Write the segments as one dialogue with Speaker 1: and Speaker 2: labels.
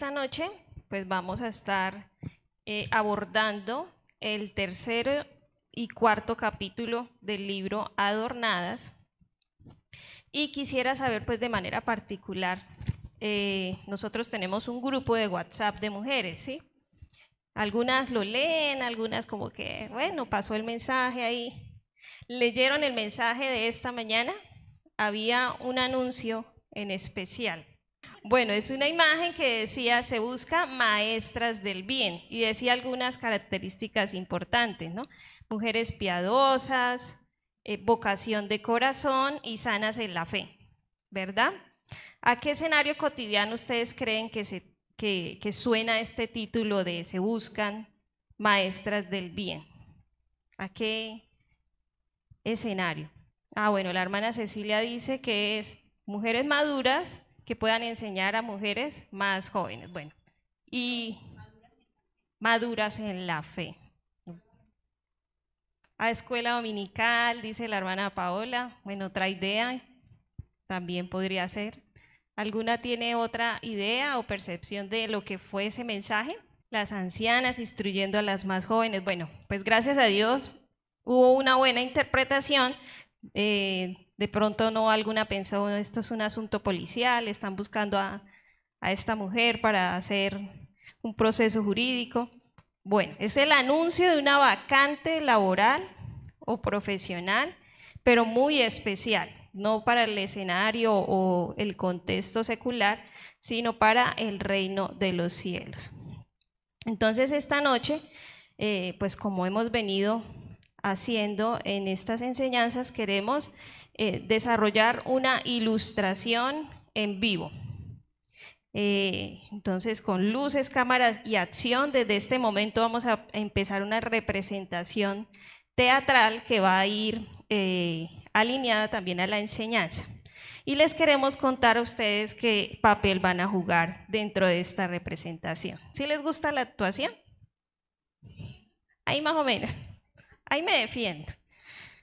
Speaker 1: Esta noche, pues vamos a estar eh, abordando el tercero y cuarto capítulo del libro Adornadas. Y quisiera saber, pues de manera particular, eh, nosotros tenemos un grupo de WhatsApp de mujeres, ¿sí? Algunas lo leen, algunas como que, bueno, pasó el mensaje ahí. ¿Leyeron el mensaje de esta mañana? Había un anuncio en especial. Bueno, es una imagen que decía, se busca maestras del bien y decía algunas características importantes, ¿no? Mujeres piadosas, eh, vocación de corazón y sanas en la fe, ¿verdad? ¿A qué escenario cotidiano ustedes creen que, se, que, suena este título de Se buscan maestras del bien? ¿A qué escenario? Ah, bueno, la hermana Cecilia dice que es mujeres maduras que puedan enseñar a mujeres más jóvenes. Bueno, y maduras en la fe. A escuela dominical, dice la hermana Paola. Bueno, otra idea también podría ser. ¿Alguna tiene otra idea o percepción de lo que fue ese mensaje? Las ancianas instruyendo a las más jóvenes. Bueno, pues gracias a Dios hubo una buena interpretación. Eh, de pronto no alguna pensó, esto es un asunto policial, están buscando a, a esta mujer para hacer un proceso jurídico. Bueno, es el anuncio de una vacante laboral o profesional, pero muy especial no para el escenario o el contexto secular, sino para el reino de los cielos. Entonces esta noche, eh, pues como hemos venido haciendo en estas enseñanzas, queremos eh, desarrollar una ilustración en vivo. Eh, entonces, con luces, cámaras y acción, desde este momento vamos a empezar una representación teatral que va a ir alineada también a la enseñanza. Y les queremos contar a ustedes qué papel van a jugar dentro de esta representación. ¿Si les gusta la actuación? Ahí más o menos. Ahí me defiendo.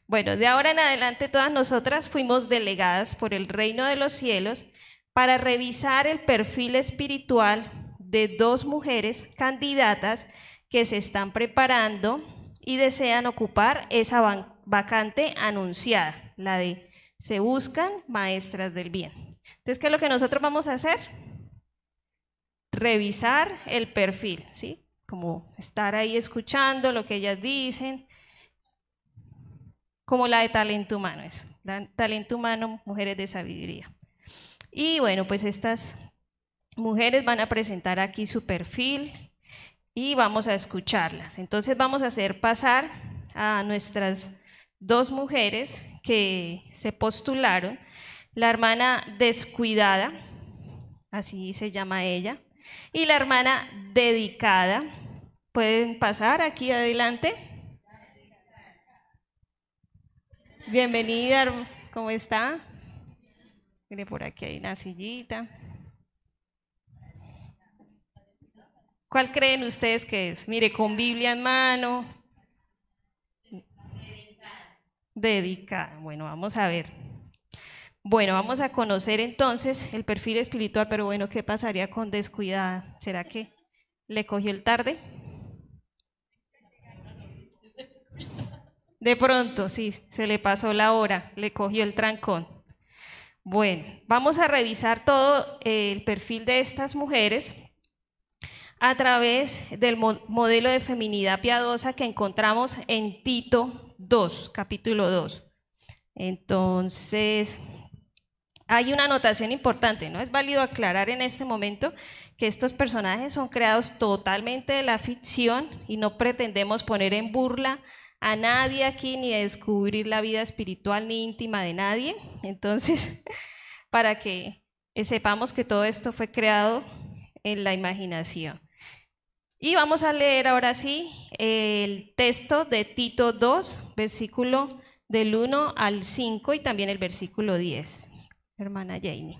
Speaker 1: Bueno, de ahora en adelante todas nosotras fuimos delegadas por el reino de los cielos para revisar el perfil espiritual de dos mujeres candidatas que se están preparando y desean ocupar esa vacante anunciada, la de se buscan maestras del bien. Entonces, ¿qué es lo que nosotros vamos a hacer? Revisar el perfil, ¿sí? Como estar ahí escuchando lo que ellas dicen, como la de talento humano es, talento humano, mujeres de sabiduría. Y bueno, pues estas mujeres van a presentar aquí su perfil y vamos a escucharlas. Entonces vamos a hacer pasar a nuestras dos mujeres que se postularon, la hermana descuidada, así se llama ella, y la hermana dedicada. ¿Pueden pasar aquí adelante? Bienvenida, ¿cómo está? Mire, por aquí hay una sillita. ¿Cuál creen ustedes que es? Mire, con Biblia en mano, dedicada. Bueno, vamos a ver. Bueno, vamos a conocer entonces el perfil espiritual, pero bueno, ¿qué pasaría con descuidada? ¿Será que le cogió el tarde? De pronto, sí, se le pasó la hora, le cogió el trancón. Bueno, vamos a revisar todo el perfil de estas mujeres a través del modelo de feminidad piadosa que encontramos en Tito 2, capítulo 2. Entonces, hay una anotación importante, ¿no? Es válido aclarar en este momento que estos personajes son creados totalmente de la ficción y no pretendemos poner en burla a nadie aquí ni descubrir la vida espiritual ni íntima de nadie. Entonces, para que sepamos que todo esto fue creado en la imaginación. Y vamos a leer ahora sí el texto de Tito 2, versículo del 1 al 5 y también el versículo 10. Hermana Jamie.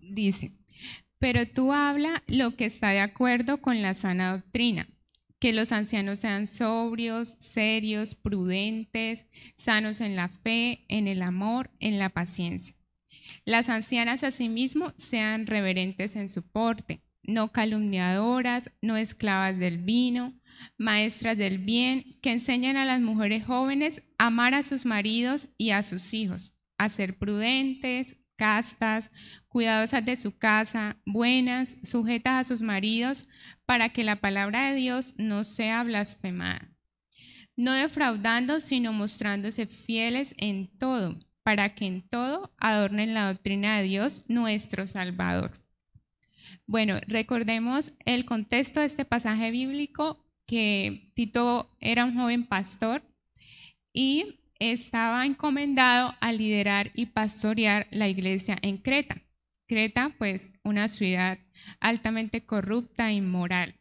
Speaker 2: Dice, pero tú habla lo que está de acuerdo con la sana doctrina, que los ancianos sean sobrios, serios, prudentes, sanos en la fe, en el amor, en la paciencia. Las ancianas asimismo sean reverentes en su porte, no calumniadoras, no esclavas del vino, maestras del bien, que enseñan a las mujeres jóvenes a amar a sus maridos y a sus hijos, a ser prudentes, castas, cuidadosas de su casa, buenas, sujetas a sus maridos, para que la palabra de Dios no sea blasfemada. No defraudando, sino mostrándose fieles en todo, para que en todo adornen la doctrina de Dios, nuestro Salvador. Bueno, recordemos el contexto de este pasaje bíblico, que Tito era un joven pastor y estaba encomendado a liderar y pastorear la iglesia en Creta. Creta, pues, una ciudad altamente corrupta e inmoral.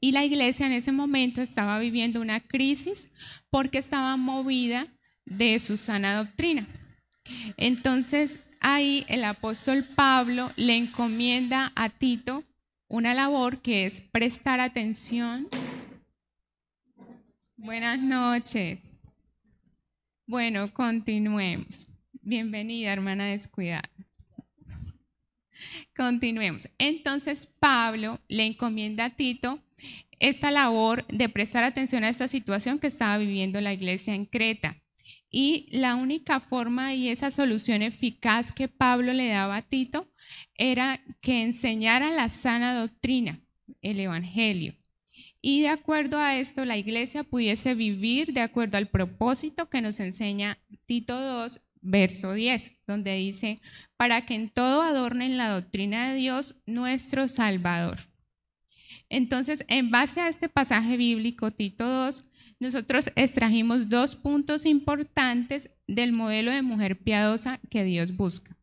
Speaker 2: Y la iglesia en ese momento estaba viviendo una crisis porque estaba movida de su sana doctrina. Entonces, ahí el apóstol Pablo le encomienda a Tito una labor que es prestar atención. Buenas noches. Bueno, continuemos. Bienvenida, hermana descuidada. Continuemos. Entonces, Pablo le encomienda a Tito esta labor de prestar atención a esta situación que estaba viviendo la iglesia en Creta. Y la única forma y esa solución eficaz que Pablo le daba a Tito era que enseñara la sana doctrina, el Evangelio y de acuerdo a esto la iglesia pudiese vivir de acuerdo al propósito que nos enseña Tito 2, verso 10, donde dice, para que en todo adornen la doctrina de Dios, nuestro Salvador. Entonces, en base a este pasaje bíblico, Tito 2, nosotros extrajimos dos puntos importantes del modelo de mujer piadosa que Dios busca,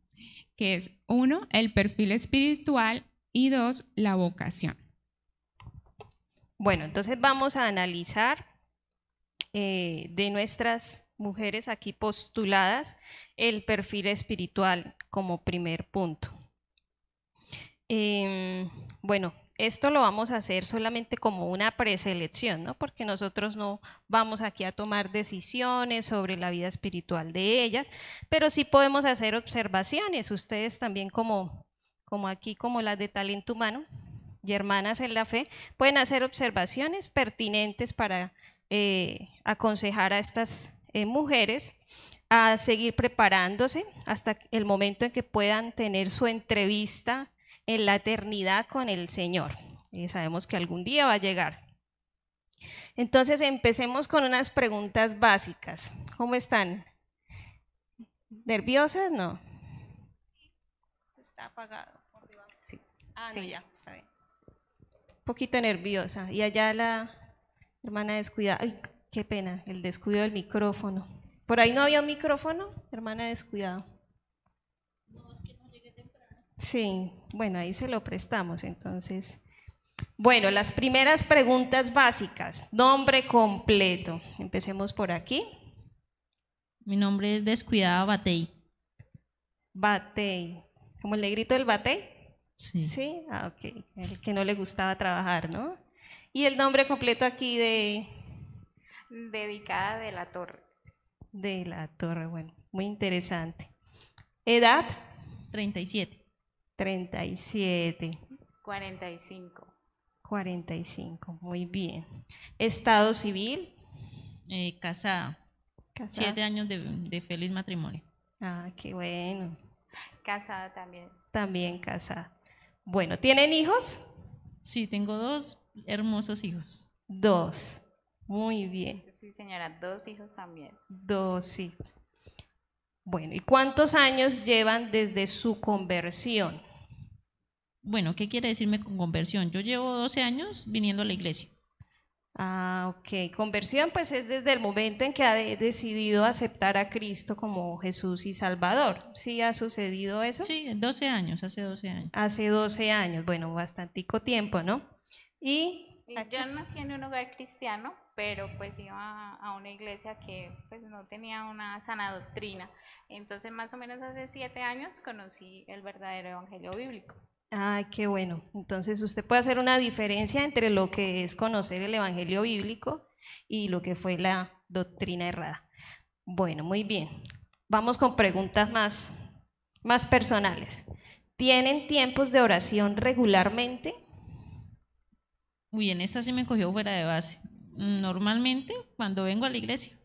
Speaker 2: que es uno, el perfil espiritual y dos, la vocación.
Speaker 1: Bueno, entonces vamos a analizar eh, de nuestras mujeres aquí postuladas el perfil espiritual como primer punto. Em, bueno, esto lo vamos a hacer solamente como una preselección, ¿no? Porque nosotros no vamos aquí a tomar decisiones sobre la vida espiritual de ellas, pero sí podemos hacer observaciones. Ustedes también como, como aquí, como las de talento humano, y hermanas en la fe pueden hacer observaciones pertinentes para eh, aconsejar a estas eh, mujeres a seguir preparándose hasta el momento en que puedan tener su entrevista en la eternidad con el Señor. Y sabemos que algún día va a llegar. Entonces empecemos con unas preguntas básicas. ¿Cómo están? ¿Nerviosas? No. Está apagado. Sí. Ah, no, ya, poquito nerviosa. Y allá la hermana descuidada. Ay, qué pena, el descuido del micrófono. ¿Por ahí no había un micrófono, hermana descuidado? Sí, bueno, ahí se lo prestamos entonces. Bueno, las primeras preguntas básicas. Nombre completo. Empecemos por aquí.
Speaker 3: Mi nombre es Descuidada Batey.
Speaker 1: Batey. ¿Como el negrito del Batey? Sí. Sí, ah, ok. El que no le gustaba trabajar, ¿no? ¿Y el nombre completo aquí de...?
Speaker 4: Dedicada de la torre.
Speaker 1: De la torre, bueno, muy interesante. ¿Edad?
Speaker 3: 37.
Speaker 1: 37.
Speaker 4: 45.
Speaker 1: 45, muy bien. ¿Estado civil?
Speaker 3: Eh, casada. casada. Siete años de, de feliz matrimonio.
Speaker 1: Ah, qué bueno.
Speaker 4: Casada también.
Speaker 1: También casada. Bueno, ¿tienen hijos?
Speaker 3: Sí, tengo dos hermosos hijos.
Speaker 1: Dos. Muy bien.
Speaker 4: Sí, señora, dos hijos también.
Speaker 1: Dos hijos. Bueno, ¿y cuántos años llevan desde su conversión?
Speaker 3: Bueno, ¿qué quiere decirme con conversión? Yo llevo 12 años viniendo a la iglesia.
Speaker 1: Ah, ok. Conversión pues es desde el momento en que ha decidido aceptar a Cristo como Jesús y Salvador. ¿Sí ha sucedido eso?
Speaker 3: Sí, 12 años, hace 12 años.
Speaker 1: Hace 12 años, bueno, bastantico tiempo, ¿no?
Speaker 4: Y... Yo nací en un hogar cristiano, pero pues iba a una iglesia que pues no tenía una sana doctrina. Entonces más o menos hace siete años conocí el verdadero evangelio bíblico.
Speaker 1: Ay, qué bueno. Entonces usted puede hacer una diferencia entre lo que es conocer el Evangelio bíblico y lo que fue la doctrina errada. Bueno, muy bien. Vamos con preguntas más, más personales. ¿Tienen tiempos de oración regularmente?
Speaker 3: Uy, en esta sí me cogió fuera de base. Normalmente cuando vengo a la iglesia.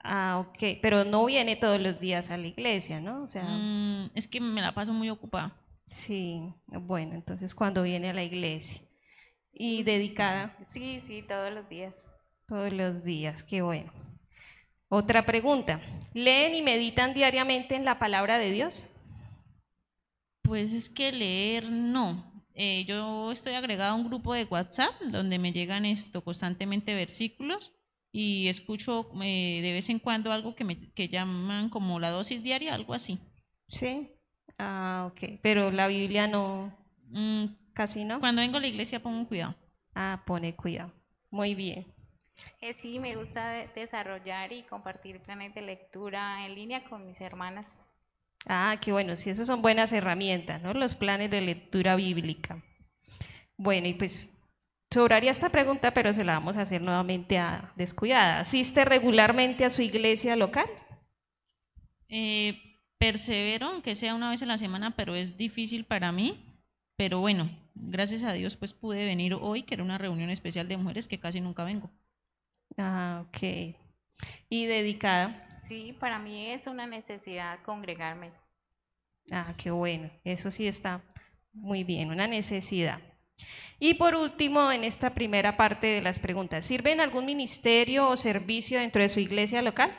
Speaker 1: Ah, ok, pero no viene todos los días a la iglesia, ¿no? O sea,
Speaker 3: Mm, es que me la paso muy ocupada.
Speaker 1: Sí, bueno, entonces cuando viene a la iglesia. Y dedicada
Speaker 4: Sí, sí, todos los días.
Speaker 1: todos los días, qué bueno. Otra pregunta, ¿leen y meditan diariamente en la palabra de Dios?
Speaker 3: Pues es que leer no. Eh, yo estoy agregada a un grupo de WhatsApp donde me llegan esto constantemente versículos y escucho eh, de vez en cuando algo que me que llaman como la dosis diaria, algo así.
Speaker 1: Sí. Ah, ok, pero la Biblia no,
Speaker 3: Mm,
Speaker 1: casi no.
Speaker 3: cuando vengo a la iglesia pongo cuidado.
Speaker 1: Ah, pone cuidado. Muy bien.
Speaker 4: Eh, sí, me gusta de- desarrollar y compartir planes de lectura en línea con mis hermanas.
Speaker 1: Ah, qué bueno, sí, esos son buenas herramientas, ¿no? Los planes de lectura bíblica. Bueno, y pues sobraría esta pregunta, pero se la vamos a hacer nuevamente a Descuidada. ¿Asiste regularmente a su iglesia local?
Speaker 3: Eh, persevero, aunque sea una vez a la semana, pero es difícil para mí. Pero bueno, gracias a Dios pues pude venir hoy, que era una reunión especial de mujeres que casi nunca vengo.
Speaker 1: Ah, ok. ¿Y dedicada?
Speaker 4: Sí, para mí es una necesidad congregarme.
Speaker 1: Ah, qué bueno. Eso sí está muy bien, una necesidad. Y por último, en esta primera parte de las preguntas, ¿sirve en algún ministerio o servicio dentro de su iglesia local?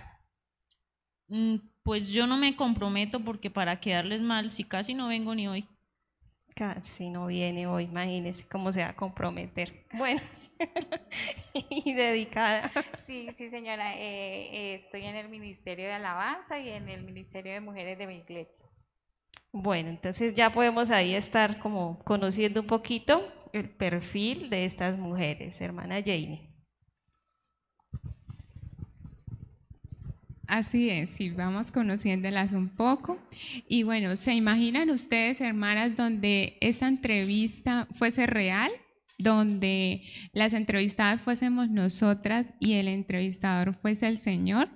Speaker 3: Pues yo no me comprometo porque para quedarles mal, si casi no vengo ni hoy.
Speaker 1: Casi no viene hoy, imagínese cómo se va a comprometer. Bueno, y dedicada.
Speaker 4: Sí, sí, señora. eh, eh, estoy en el Ministerio de Alabanza y en el Ministerio de Mujeres de mi iglesia.
Speaker 1: Bueno, entonces ya podemos ahí estar como conociendo un poquito el perfil de estas mujeres, hermana Jamie.
Speaker 2: Así es, sí, vamos conociéndolas un poco. Y bueno, ¿se imaginan ustedes, hermanas, donde esa entrevista fuese real? Donde las entrevistadas fuésemos nosotras y el entrevistador fuese el Señor.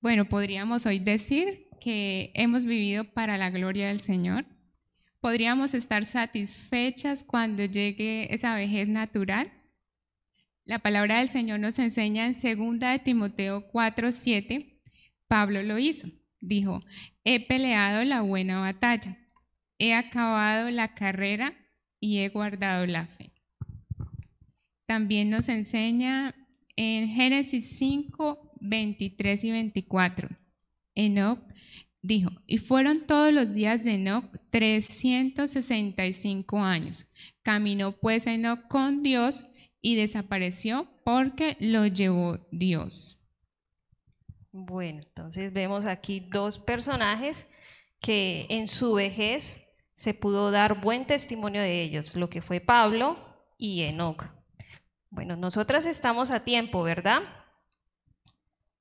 Speaker 2: Bueno, podríamos hoy decir que hemos vivido para la gloria del Señor. Podríamos estar satisfechas cuando llegue esa vejez natural. La palabra del Señor nos enseña en 2 de Timoteo 4:7, Pablo lo hizo. Dijo, he peleado la buena batalla, he acabado la carrera y he guardado la fe. También nos enseña en Génesis 5, 23 y 24. Enoc dijo, y fueron todos los días de Enoc 365 años. Caminó pues Enoc con Dios y desapareció porque lo llevó Dios.
Speaker 1: Bueno, entonces vemos aquí dos personajes que en su vejez se pudo dar buen testimonio de ellos, lo que fue Pablo y Enoc. Bueno, nosotras estamos a tiempo, ¿verdad?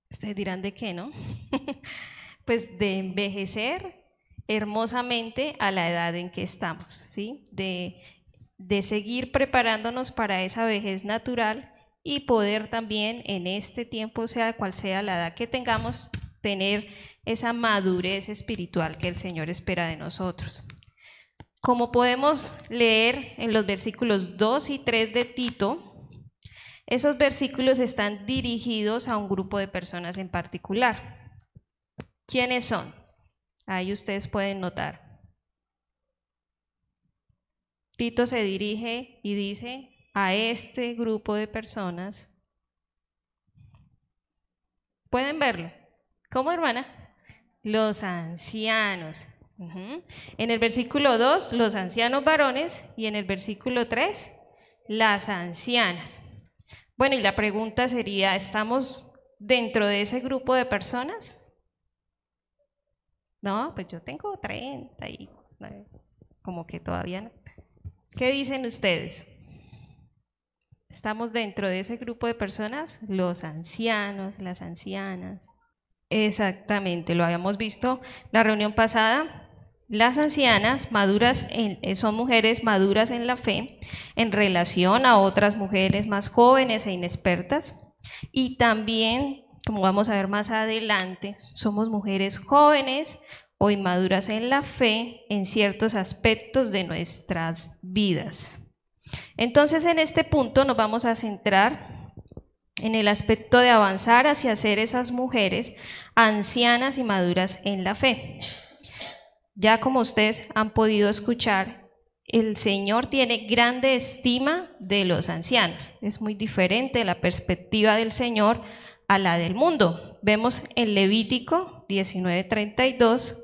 Speaker 1: Ustedes dirán de qué, ¿no? pues de envejecer hermosamente a la edad en que estamos, ¿sí? De, de seguir preparándonos para esa vejez natural y poder también en este tiempo, sea cual sea la edad que tengamos, tener esa madurez espiritual que el Señor espera de nosotros. Como podemos leer en los versículos 2 y 3 de Tito, esos versículos están dirigidos a un grupo de personas en particular. ¿Quiénes son? Ahí ustedes pueden notar. Tito se dirige y dice a este grupo de personas. ¿Pueden verlo? ¿Cómo, hermana? Los ancianos. En el versículo 2, los ancianos varones, y en el versículo 3, las ancianas. Bueno, y la pregunta sería, ¿estamos dentro de ese grupo de personas? No, pues yo tengo 30 y como que todavía no. ¿Qué dicen ustedes? ¿Estamos dentro de ese grupo de personas? Los ancianos, las ancianas. Exactamente, lo habíamos visto la reunión pasada. Las ancianas maduras eh, son mujeres maduras en la fe en relación a otras mujeres más jóvenes e inexpertas. Y también, como vamos a ver más adelante, somos mujeres jóvenes o inmaduras en la fe en ciertos aspectos de nuestras vidas. Entonces en este punto nos vamos a centrar en el aspecto de avanzar hacia ser esas mujeres ancianas y maduras en la fe. Ya como ustedes han podido escuchar, el Señor tiene grande estima de los ancianos. Es muy diferente la perspectiva del Señor a la del mundo. Vemos en Levítico 19:32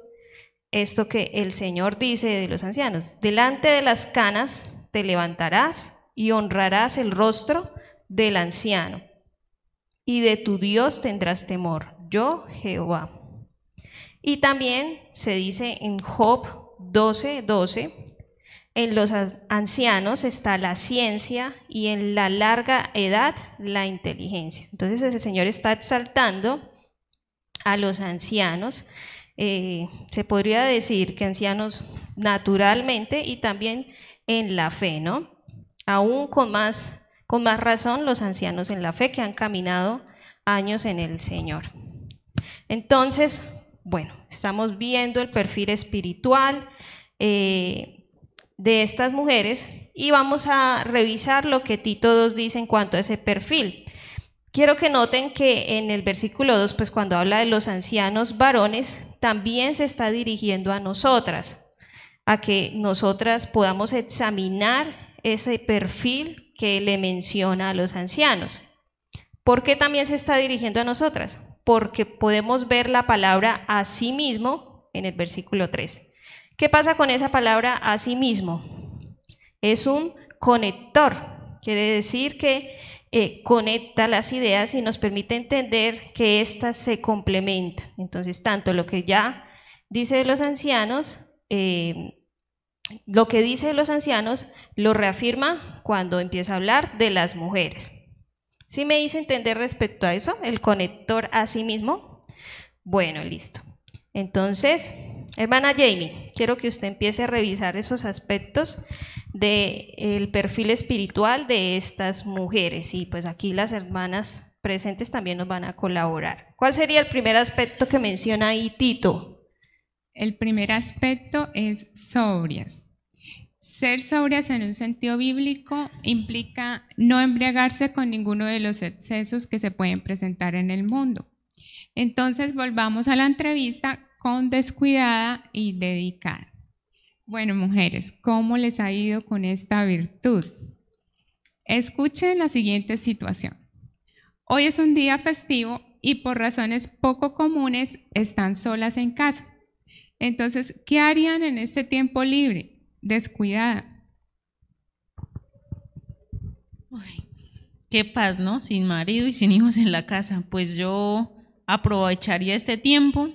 Speaker 1: esto que el Señor dice de los ancianos. Delante de las canas te levantarás y honrarás el rostro del anciano. Y de tu Dios tendrás temor, yo Jehová. Y también se dice en Job 12:12, 12, en los ancianos está la ciencia y en la larga edad la inteligencia. Entonces el Señor está exaltando a los ancianos. Eh, se podría decir que ancianos naturalmente y también en la fe, ¿no? Aún con más, con más razón los ancianos en la fe que han caminado años en el Señor. Entonces, bueno, estamos viendo el perfil espiritual eh, de estas mujeres y vamos a revisar lo que Tito 2 dice en cuanto a ese perfil. Quiero que noten que en el versículo 2, pues cuando habla de los ancianos varones, también se está dirigiendo a nosotras, a que nosotras podamos examinar ese perfil que le menciona a los ancianos. ¿Por qué también se está dirigiendo a nosotras? porque podemos ver la palabra a sí mismo en el versículo 3. ¿Qué pasa con esa palabra a sí mismo? Es un conector, quiere decir que eh, conecta las ideas y nos permite entender que éstas se complementan. Entonces, tanto lo que ya dice de los ancianos, eh, lo que dice de los ancianos lo reafirma cuando empieza a hablar de las mujeres. ¿Sí me hice entender respecto a eso? El conector a sí mismo. Bueno, listo. Entonces, hermana Jamie, quiero que usted empiece a revisar esos aspectos del perfil espiritual de estas mujeres. Y pues aquí las hermanas presentes también nos van a colaborar. ¿Cuál sería el primer aspecto que menciona ahí Tito?
Speaker 2: El primer aspecto es sobrias. Ser sobrias en un sentido bíblico implica no embriagarse con ninguno de los excesos que se pueden presentar en el mundo. Entonces volvamos a la entrevista con descuidada y dedicada. Bueno, mujeres, ¿cómo les ha ido con esta virtud? Escuchen la siguiente situación. Hoy es un día festivo y por razones poco comunes están solas en casa. Entonces, ¿qué harían en este tiempo libre? descuidada.
Speaker 3: qué paz, ¿no? Sin marido y sin hijos en la casa. Pues yo aprovecharía este tiempo,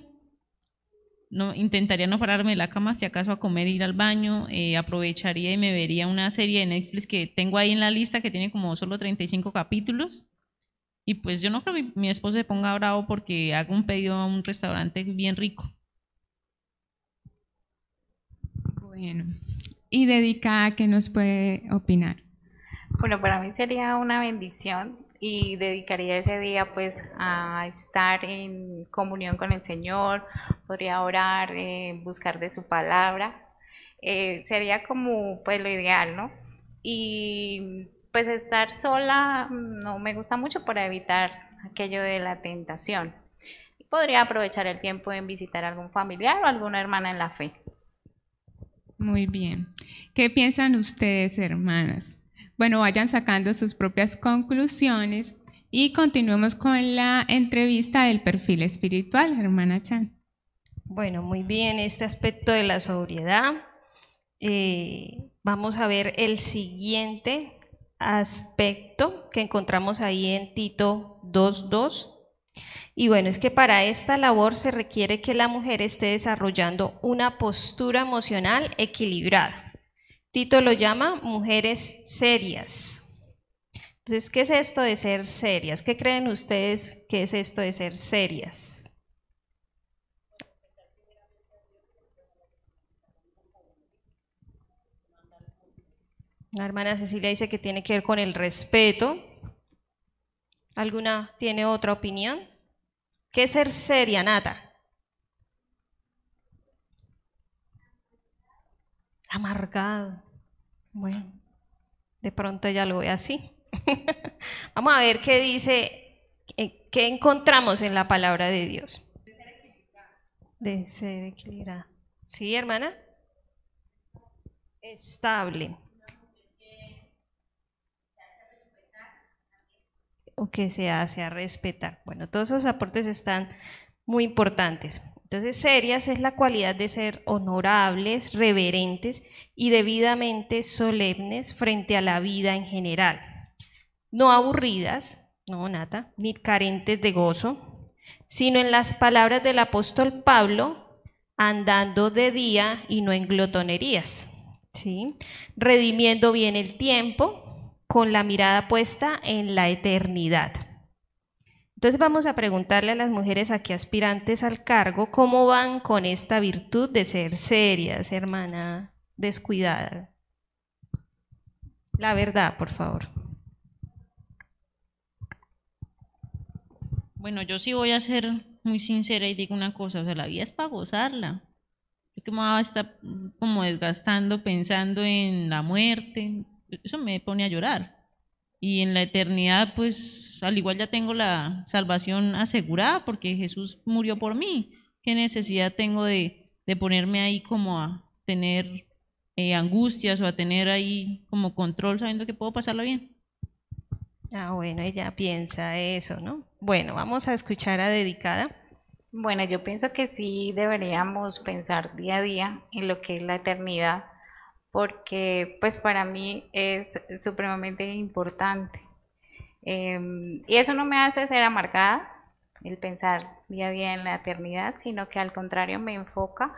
Speaker 3: no, intentaría no pararme de la cama si acaso a comer, ir al baño, eh, aprovecharía y me vería una serie de Netflix que tengo ahí en la lista que tiene como solo 35 capítulos. Y pues yo no creo que mi esposo se ponga bravo porque haga un pedido a un restaurante bien rico.
Speaker 2: Bueno, y dedicada, ¿qué nos puede opinar?
Speaker 4: Bueno, para mí sería una bendición y dedicaría ese día pues a estar en comunión con el Señor, podría orar, eh, buscar de su palabra, eh, sería como pues lo ideal, ¿no? Y pues estar sola no me gusta mucho para evitar aquello de la tentación. Podría aprovechar el tiempo en visitar a algún familiar o alguna hermana en la fe.
Speaker 2: Muy bien. ¿Qué piensan ustedes, hermanas? Bueno, vayan sacando sus propias conclusiones y continuemos con la entrevista del perfil espiritual, hermana Chan.
Speaker 1: Bueno, muy bien, este aspecto de la sobriedad. Eh, vamos a ver el siguiente aspecto que encontramos ahí en Tito 2.2. Y bueno, es que para esta labor se requiere que la mujer esté desarrollando una postura emocional equilibrada. Tito lo llama mujeres serias. Entonces, ¿qué es esto de ser serias? ¿Qué creen ustedes que es esto de ser serias? La hermana Cecilia dice que tiene que ver con el respeto. ¿Alguna tiene otra opinión? ¿Qué es ser seria, Nata? Amargado. Bueno, de pronto ya lo ve así. Vamos a ver qué dice, qué encontramos en la palabra de Dios. De ser equilibrada. ¿Sí, hermana? Estable. O que se hace a respetar. Bueno, todos esos aportes están muy importantes. Entonces, serias es la cualidad de ser honorables, reverentes y debidamente solemnes frente a la vida en general. No aburridas, no nada, ni carentes de gozo, sino en las palabras del apóstol Pablo, andando de día y no en glotonerías, ¿sí? redimiendo bien el tiempo con la mirada puesta en la eternidad. Entonces vamos a preguntarle a las mujeres aquí aspirantes al cargo cómo van con esta virtud de ser serias, hermana, descuidada. La verdad, por favor.
Speaker 3: Bueno, yo sí voy a ser muy sincera y digo una cosa, o sea, la vida es para gozarla. Yo que me voy a estar como desgastando pensando en la muerte, eso me pone a llorar y en la eternidad, pues al igual ya tengo la salvación asegurada porque Jesús murió por mí. ¿Qué necesidad tengo de, ponerme ahí como a tener eh, angustias o a tener ahí como control sabiendo que puedo pasarlo bien?
Speaker 1: Ah, bueno, ella piensa eso, ¿no? Bueno, vamos a escuchar a Dedicada.
Speaker 4: Bueno, yo pienso que sí deberíamos pensar día a día en lo que es la eternidad porque pues para mí es supremamente importante. Em, y eso no me hace ser amargada, el pensar día a día en la eternidad, sino que al contrario me enfoca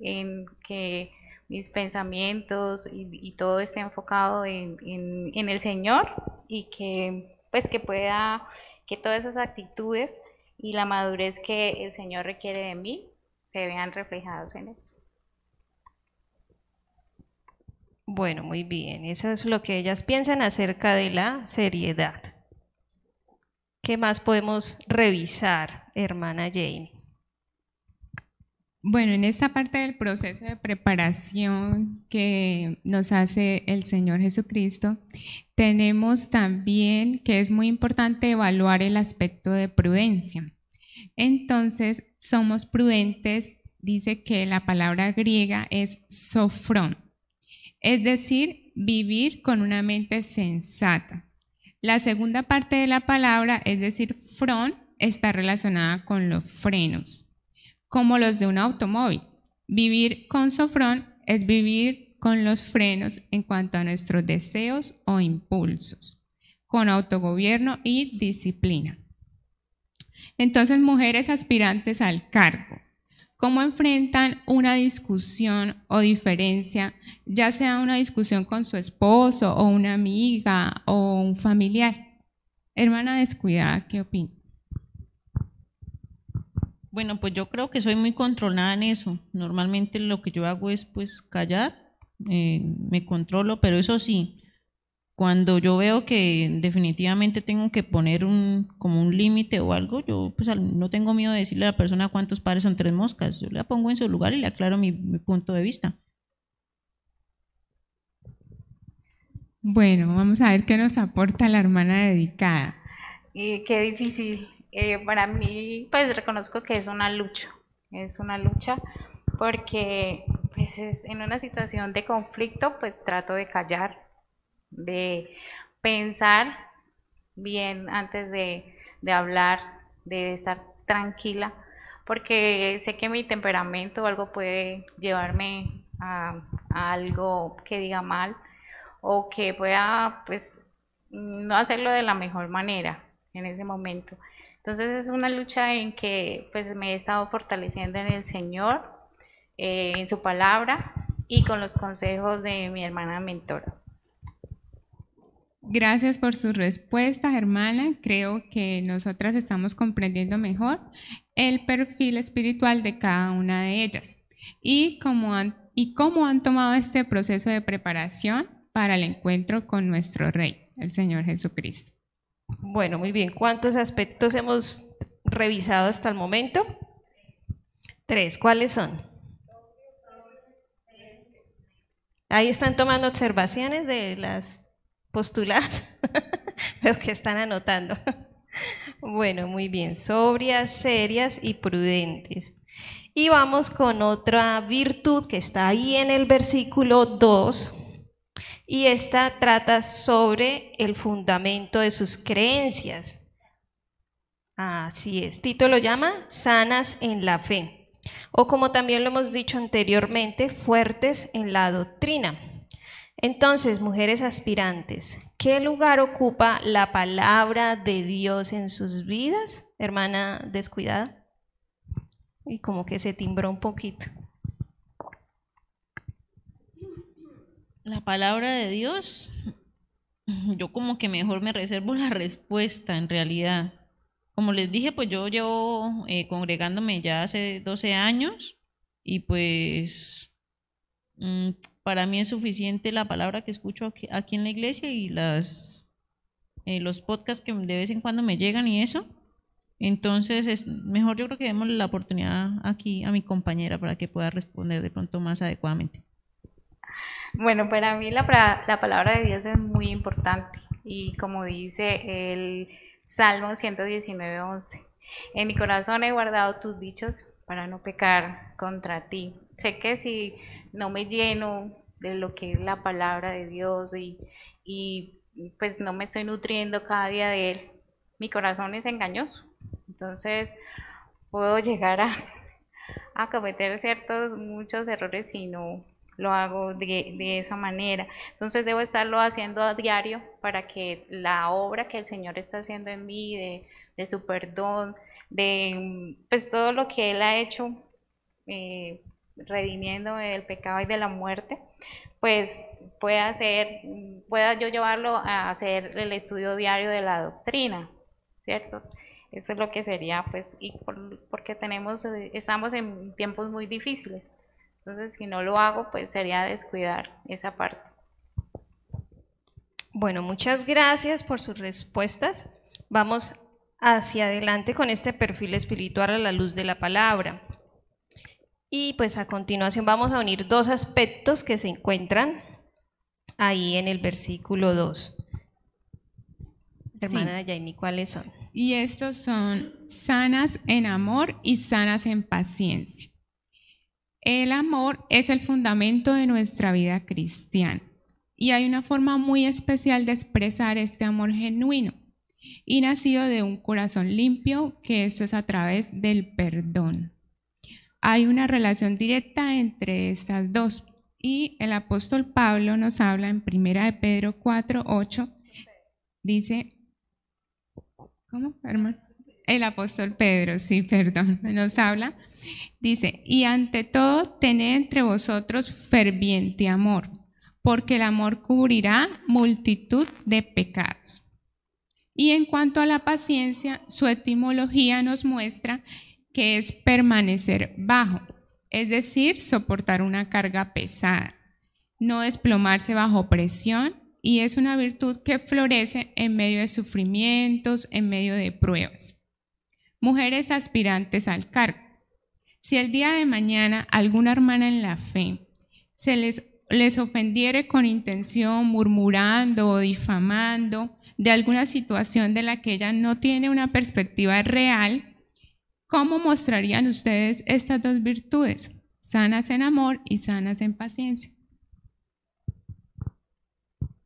Speaker 4: en que mis pensamientos y, todo esté enfocado en, en, el Señor y que pues que pueda, que todas esas actitudes y la madurez que el Señor requiere de mí se vean reflejados en eso.
Speaker 1: Bueno, muy bien. Eso es lo que ellas piensan acerca de la seriedad. ¿Qué más podemos revisar, hermana Jane?
Speaker 2: Bueno, en esta parte del proceso de preparación que nos hace el Señor Jesucristo, tenemos también que es muy importante evaluar el aspecto de prudencia. Entonces, somos prudentes, dice que la palabra griega es sofrón es decir, vivir con una mente sensata. La segunda parte de la palabra, es decir, front, está relacionada con los frenos, como los de un automóvil. Vivir con sofrón es vivir con los frenos en cuanto a nuestros deseos o impulsos, con autogobierno y disciplina. Entonces, mujeres aspirantes al cargo, cómo enfrentan una discusión o diferencia, ya sea una discusión con su esposo o una amiga o un familiar. Hermana descuidada, ¿qué opina?
Speaker 3: Bueno, pues yo creo que soy muy controlada en eso. Normalmente lo que yo hago es pues callar, eh, me controlo, pero eso sí, cuando yo veo que definitivamente tengo que poner un, como un límite o algo, yo pues no tengo miedo de decirle a la persona cuántos pares son tres moscas. Yo la pongo en su lugar y le aclaro mi, punto de vista.
Speaker 2: Bueno, vamos a ver qué nos aporta la hermana dedicada.
Speaker 4: Y qué difícil. Eh, para mí, pues reconozco que es una lucha. Es una lucha porque pues es en una situación de conflicto, pues trato de callar, de pensar bien antes de, hablar, de estar tranquila, porque sé que mi temperamento o algo puede llevarme a, algo que diga mal o que pueda pues no hacerlo de la mejor manera en ese momento. Entonces es una lucha en que pues me he estado fortaleciendo en el Señor, eh, en su palabra y con los consejos de mi hermana mentora.
Speaker 2: Gracias por sus respuestas, hermana. Creo que nosotras estamos comprendiendo mejor el perfil espiritual de cada una de ellas y cómo han, y cómo han tomado este proceso de preparación para el encuentro con nuestro Rey, el Señor Jesucristo.
Speaker 1: Bueno, muy bien. ¿Cuántos aspectos hemos revisado hasta el momento? Tres. ¿Cuáles son? Ahí están tomando observaciones de las postuladas. Veo que están anotando. Bueno, muy bien. Sobrias, serias y prudentes. Y vamos con otra virtud que está ahí en el versículo 2. Y esta trata sobre el fundamento de sus creencias. Así es. Tito lo llama sanas en la fe. O como también lo hemos dicho anteriormente, fuertes en la doctrina. Entonces, mujeres aspirantes, ¿qué lugar ocupa la palabra de Dios en sus vidas? Hermana descuidada y como que se timbró un poquito.
Speaker 3: La palabra de Dios, yo como que mejor me reservo la respuesta en realidad. Como les dije, pues yo llevo eh, congregándome ya hace 12 años y pues mm, para mí es suficiente la palabra que escucho aquí, en la iglesia y eh, los podcasts que de vez en cuando me llegan y eso. Entonces, es mejor yo creo que demos la oportunidad aquí a mi compañera para que pueda responder de pronto más adecuadamente.
Speaker 4: Bueno, para mí la, la palabra de Dios es muy importante y como dice el Salmo 119, 11, en mi corazón he guardado tus dichos para no pecar contra ti. Sé que si no me lleno de lo que es la palabra de Dios y, y pues no me estoy nutriendo cada día de él, mi corazón es engañoso entonces, puedo llegar a, cometer ciertos, muchos errores si no lo hago de, esa manera. Entonces debo estarlo haciendo a diario para que la obra que el Señor está haciendo en mí, de, su perdón, de pues todo lo que Él ha hecho, eh, redimiéndome del pecado y de la muerte, pues pueda, hacer, pueda yo llevarlo a hacer el estudio diario de la doctrina, ¿cierto? Eso es lo que sería, pues, y porque tenemos, estamos en tiempos muy difíciles. Entonces, si no lo hago, pues sería descuidar esa parte.
Speaker 1: Bueno, muchas gracias por sus respuestas. Vamos hacia adelante con este perfil espiritual a la luz de la palabra. Y pues a continuación vamos a unir dos aspectos que se encuentran ahí en el versículo 2. Hermana sí. ¿cuáles son?
Speaker 2: y estos son sanas en amor y sanas en paciencia. El amor es el fundamento de nuestra vida cristiana y hay una forma muy especial de expresar este amor genuino y nacido de un corazón limpio, que esto es a través del perdón. Hay una relación directa entre estas dos y el apóstol Pablo nos habla en 1 de Pedro 4, 8, dice, ¿Cómo, hermano? El apóstol Pedro, sí, perdón, nos habla. Dice, y ante todo, tened entre vosotros ferviente amor, porque el amor cubrirá multitud de pecados. Y en cuanto a la paciencia, su etimología nos muestra que es permanecer bajo, es decir, soportar una carga pesada, no desplomarse bajo presión y es una virtud que florece en medio de sufrimientos, en medio de pruebas. Mujeres aspirantes al cargo. Si el día de mañana alguna hermana en la fe se les, les ofendiere con intención, murmurando o difamando de alguna situación de la que ella no tiene una perspectiva real, ¿cómo mostrarían ustedes estas dos virtudes? Sanas en amor y sanas en paciencia.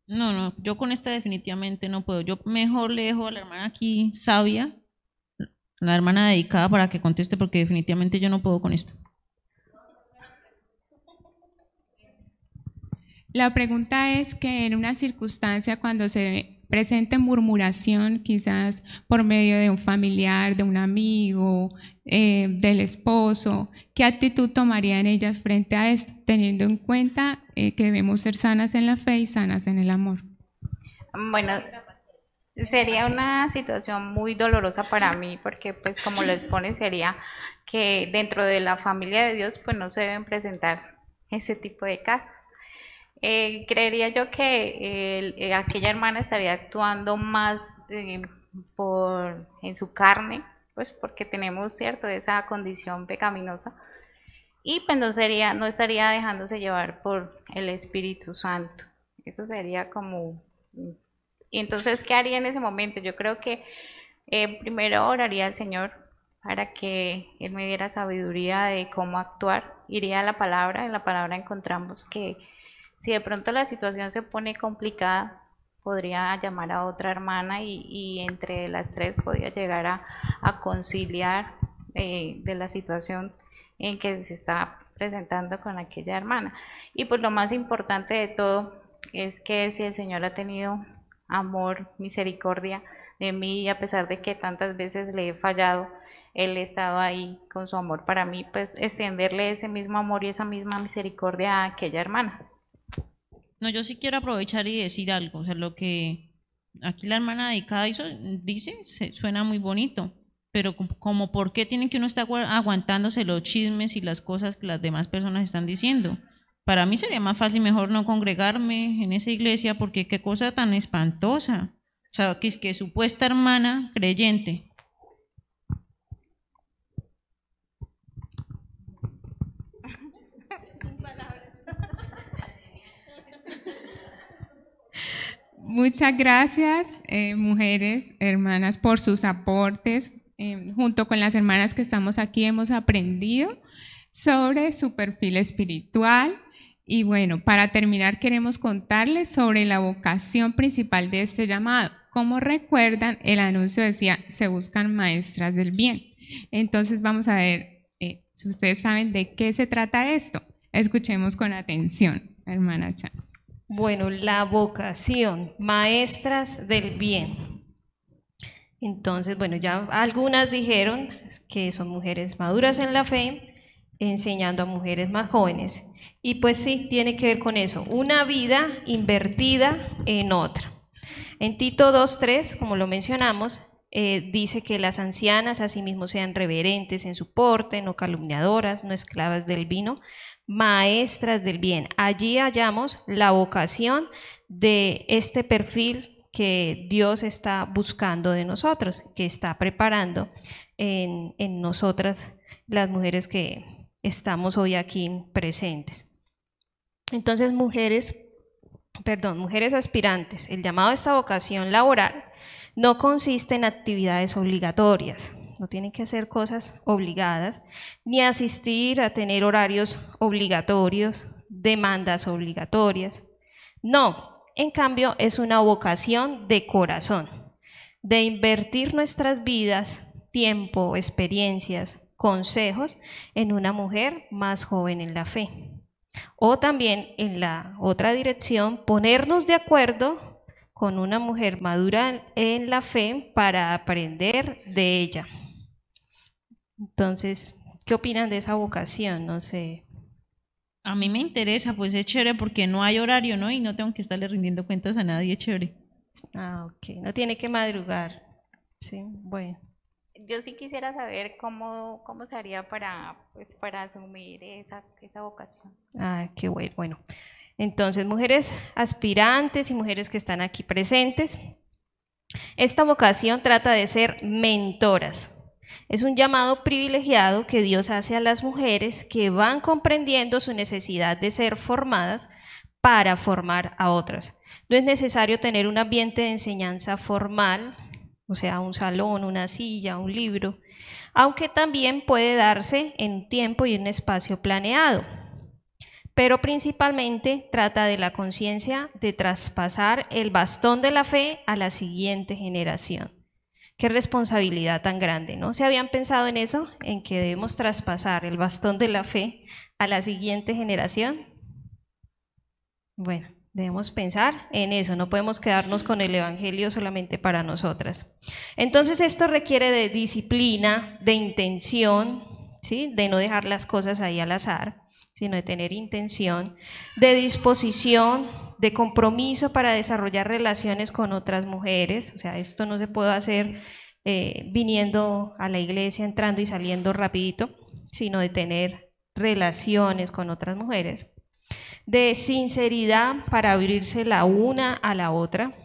Speaker 3: No, no, yo con esta definitivamente no puedo. Yo mejor le dejo a la hermana aquí sabia, la hermana dedicada para que conteste porque definitivamente yo no puedo con esto.
Speaker 2: La pregunta es que en una circunstancia cuando se presente murmuración, quizás por medio de un familiar, de un amigo, eh, del esposo, ¿qué actitud tomarían ellas frente a esto, teniendo en cuenta eh, que debemos ser sanas en la fe y sanas en el amor?
Speaker 4: Bueno, sería una situación muy dolorosa para mí, porque pues como lo expone sería que dentro de la familia de Dios pues no se deben presentar ese tipo de casos. Eh, creería yo que eh, aquella hermana estaría actuando más eh, por, en su carne, pues porque tenemos, ¿cierto?, esa condición pecaminosa. y pues no, sería, no estaría dejándose llevar por el Espíritu Santo. Eso sería como... Y entonces, ¿qué haría en ese momento? Yo creo que primero oraría al Señor para que Él me diera sabiduría de cómo actuar. Iría a la palabra, en la palabra encontramos que si de pronto la situación se pone complicada, podría llamar a otra hermana y, entre las tres podía llegar a, conciliar eh, de la situación en que se está presentando con aquella hermana. Y pues lo más importante de todo es que si el Señor ha tenido amor, misericordia de mí a pesar de que tantas veces le he fallado, Él ha estado ahí con su amor para mí, pues extenderle ese mismo amor y esa misma misericordia a aquella hermana.
Speaker 3: No, yo sí quiero aprovechar y decir algo, o sea, lo que aquí la hermana dedicada hizo, dice, suena muy bonito, pero como, por qué tienen que uno estar aguantándose los chismes y las cosas que las demás personas están diciendo. Para mí sería más fácil mejor no congregarme en esa iglesia porque qué cosa tan espantosa. O sea, que es que supuesta hermana creyente.
Speaker 2: Muchas gracias, eh, mujeres, hermanas, por sus aportes, Em, junto con las hermanas que estamos aquí, hemos aprendido sobre su perfil espiritual. Y bueno, para terminar, queremos contarles sobre la vocación principal de este llamado. Como recuerdan, el anuncio decía, se buscan maestras del bien. Entonces vamos a ver eh, si ustedes saben de qué se trata esto. Escuchemos con atención, hermana Chan.
Speaker 1: Bueno, la vocación, maestras del bien. Entonces, bueno, ya algunas dijeron que son mujeres maduras en la fe, enseñando a mujeres más jóvenes. Y pues sí, tiene que ver con eso, una vida invertida en otra. En Tito 2.3, como lo mencionamos, eh, dice que las ancianas asimismo sean reverentes en su porte, no calumniadoras, no esclavas del vino, maestras del bien. Allí hallamos la vocación de este perfil que Dios está buscando de nosotros, que está preparando en, nosotras las mujeres que estamos hoy aquí presentes. Entonces, mujeres, perdón, mujeres aspirantes, el llamado a esta vocación laboral no consiste en actividades obligatorias, no tienen que hacer cosas obligadas, ni asistir a tener horarios obligatorios, demandas obligatorias. No, en cambio, es una vocación de corazón, de invertir nuestras vidas, tiempo, experiencias, consejos en una mujer más joven en la fe. O también en la otra dirección, ponernos de acuerdo con una mujer madura en la fe para aprender de ella. Entonces, ¿qué opinan de esa vocación? No sé,
Speaker 3: a mí me interesa, pues es chévere porque no hay horario, ¿no? Y no tengo que estarle rindiendo cuentas a nadie, es chévere.
Speaker 1: Ah, ok. No tiene que madrugar. Sí, bueno.
Speaker 4: Yo sí quisiera saber cómo, cómo se haría para, pues, para asumir esa, esa vocación.
Speaker 1: Ah, qué bueno. Bueno, entonces, mujeres aspirantes y mujeres que están aquí presentes, esta vocación trata de ser mentoras, es un llamado privilegiado que Dios hace a las mujeres que van comprendiendo su necesidad de ser formadas para formar a otras. No es necesario tener un ambiente de enseñanza formal, o sea, un salón, una silla, un libro, aunque también puede darse en tiempo y un espacio planeado. Pero principalmente trata de la conciencia de traspasar el bastón de la fe a la siguiente generación. Qué responsabilidad tan grande, ¿no? ¿Se habían pensado en eso? En que debemos traspasar el bastón de la fe a la siguiente generación. Bueno, debemos pensar en eso, no podemos quedarnos con el Evangelio solamente para nosotras. Entonces esto requiere de disciplina, de intención, ¿sí? de no dejar las cosas ahí al azar, sino de tener intención, de disposición, de compromiso para desarrollar relaciones con otras mujeres. O sea, esto no se puede hacer eh, viniendo a la iglesia, entrando y saliendo rapidito, sino de tener relaciones con otras mujeres. De sinceridad para abrirse la una a la otra,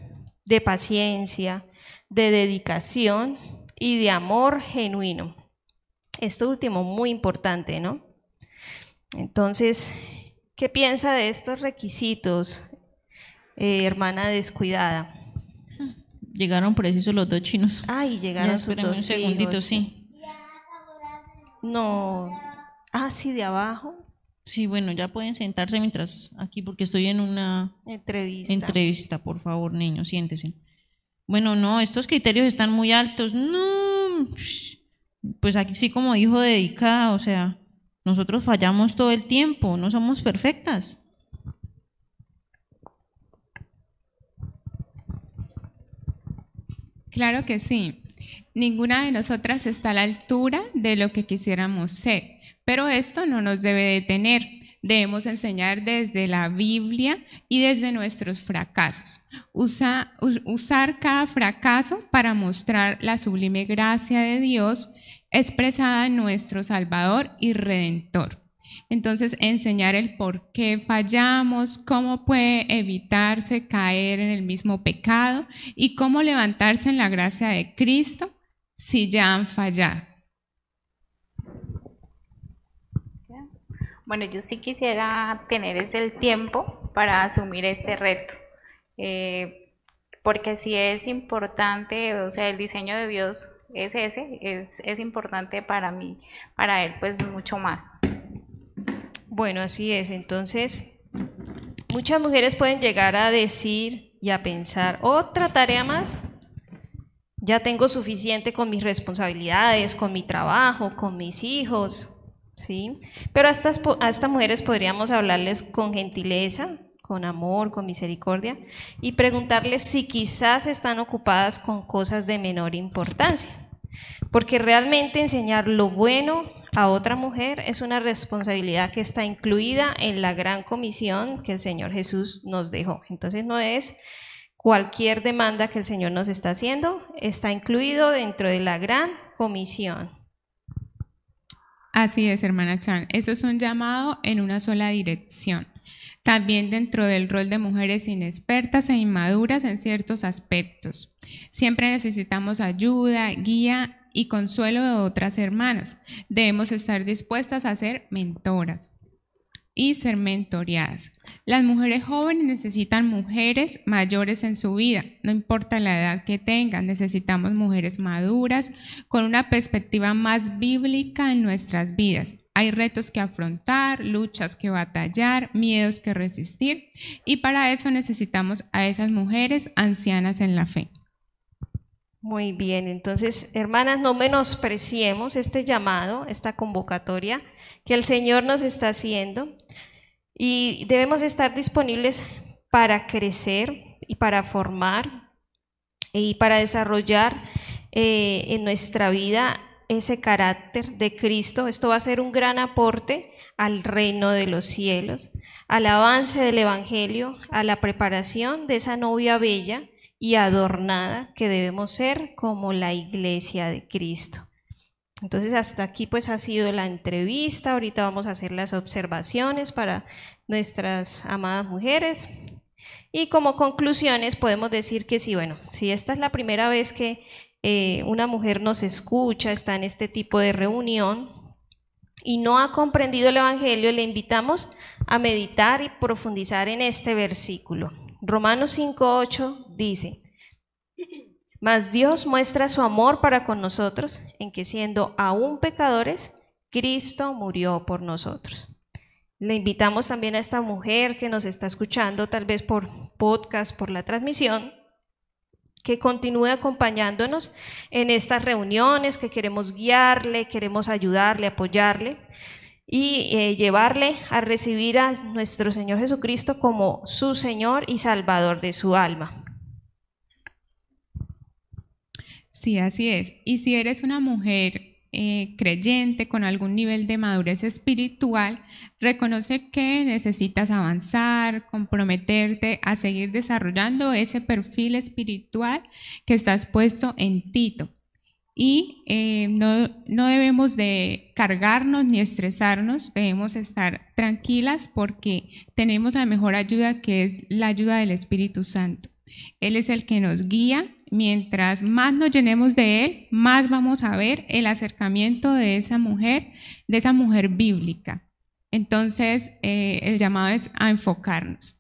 Speaker 1: de paciencia, de dedicación y de amor genuino. Esto último muy importante, ¿no? Entonces, ¿qué piensa de estos requisitos, eh, hermana descuidada?
Speaker 3: Llegaron precisos los dos chinos.
Speaker 1: Ay, llegaron
Speaker 3: Ya,
Speaker 1: sus dos
Speaker 3: un segundito,
Speaker 1: hijos.
Speaker 3: sí.
Speaker 1: No. Ah, sí, de abajo.
Speaker 3: Sí, bueno, ya pueden sentarse mientras aquí, porque estoy en una
Speaker 1: Entrevista.
Speaker 3: entrevista, por favor, niños, siéntese. Bueno, no, estos criterios están muy altos. No, pues aquí sí como hijo dedicada, o sea, nosotros fallamos todo el tiempo, no somos perfectas.
Speaker 2: Claro que sí. Ninguna de nosotras está a la altura de lo que quisiéramos ser, pero esto no nos debe detener. Debemos enseñar desde la Biblia y desde nuestros fracasos. Usar cada fracaso para mostrar la sublime gracia de Dios expresada en nuestro Salvador y Redentor. Entonces, enseñar el por qué fallamos, cómo puede evitarse caer en el mismo pecado y cómo levantarse en la gracia de Cristo si ya han fallado.
Speaker 4: Bueno, yo sí quisiera tener ese el tiempo para asumir este reto, eh, porque si es importante, o sea, el diseño de Dios es ese, es, es importante para mí, para Él pues mucho más.
Speaker 1: Bueno, así es. Entonces, muchas mujeres pueden llegar a decir y a pensar, otra tarea más. Ya tengo suficiente con mis responsabilidades, con mi trabajo, con mis hijos, ¿sí? Pero a estas, a estas mujeres podríamos hablarles con gentileza, con amor, con misericordia y preguntarles si quizás están ocupadas con cosas de menor importancia. Porque realmente enseñar lo bueno a otra mujer es una responsabilidad que está incluida en la gran comisión que el Señor Jesús nos dejó. Entonces no es cualquier demanda que el Señor nos está haciendo, está incluido dentro de la gran comisión.
Speaker 2: Así es, hermana Chan. Eso es un llamado en una sola dirección. También dentro del rol de mujeres inexpertas e inmaduras en ciertos aspectos. Siempre necesitamos ayuda, guía y consuelo de otras hermanas. Debemos estar dispuestas a ser mentoras y ser mentoreadas. Las mujeres jóvenes necesitan mujeres mayores en su vida, no importa la edad que tengan, necesitamos mujeres maduras con una perspectiva más bíblica en nuestras vidas. Hay retos que afrontar, luchas que batallar, miedos que resistir y para eso necesitamos a esas mujeres ancianas en la fe.
Speaker 1: Muy bien, entonces, hermanas, no menospreciemos este llamado, esta convocatoria que el Señor nos está haciendo y debemos estar disponibles para crecer y para formar y para desarrollar eh, en nuestra vida ese carácter de Cristo. Esto va a ser un gran aporte al reino de los cielos, al avance del Evangelio, a la preparación de esa novia bella y adornada que debemos ser como la iglesia de Cristo. Entonces hasta aquí pues ha sido la entrevista, ahorita vamos a hacer las observaciones para nuestras amadas mujeres y como conclusiones podemos decir que sí, bueno, si esta es la primera vez que eh, una mujer nos escucha, está en este tipo de reunión y no ha comprendido el Evangelio, le invitamos a meditar y profundizar en este versículo. Romanos 5.8 dice, mas Dios muestra su amor para con nosotros en que siendo aún pecadores, Cristo murió por nosotros. Le invitamos también a esta mujer que nos está escuchando, tal vez por podcast, por la transmisión, que continúe acompañándonos en estas reuniones, que queremos guiarle, queremos ayudarle, apoyarle y eh, llevarle a recibir a nuestro Señor Jesucristo como su Señor y Salvador de su alma.
Speaker 2: Sí, así es. Y si eres una mujer eh, creyente con algún nivel de madurez espiritual, reconoce que necesitas avanzar, comprometerte a seguir desarrollando ese perfil espiritual que estás puesto en Tito. Y eh, no, no debemos de cargarnos ni estresarnos, debemos estar tranquilas porque tenemos la mejor ayuda que es la ayuda del Espíritu Santo. Él es el que nos guía. Mientras más nos llenemos de Él, más vamos a ver el acercamiento de esa mujer, de esa mujer bíblica. Entonces, eh, el llamado es a enfocarnos.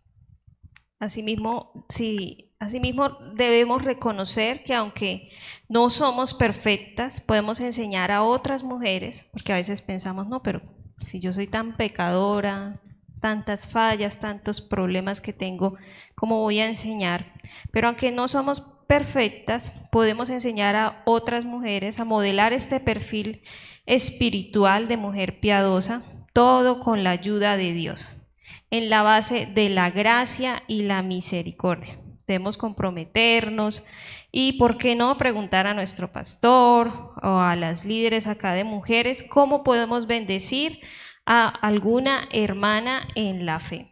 Speaker 1: Asimismo, sí, asimismo debemos reconocer que aunque no somos perfectas, podemos enseñar a otras mujeres, porque a veces pensamos, no, pero si yo soy tan pecadora, tantas fallas, tantos problemas que tengo, ¿cómo voy a enseñar? Pero aunque no somos perfectas, podemos enseñar a otras mujeres a modelar este perfil espiritual de mujer piadosa, todo con la ayuda de Dios en la base de la gracia y la misericordia. Debemos comprometernos y, ¿por qué no?, preguntar a nuestro pastor o a las líderes acá de mujeres cómo podemos bendecir a alguna hermana en la fe.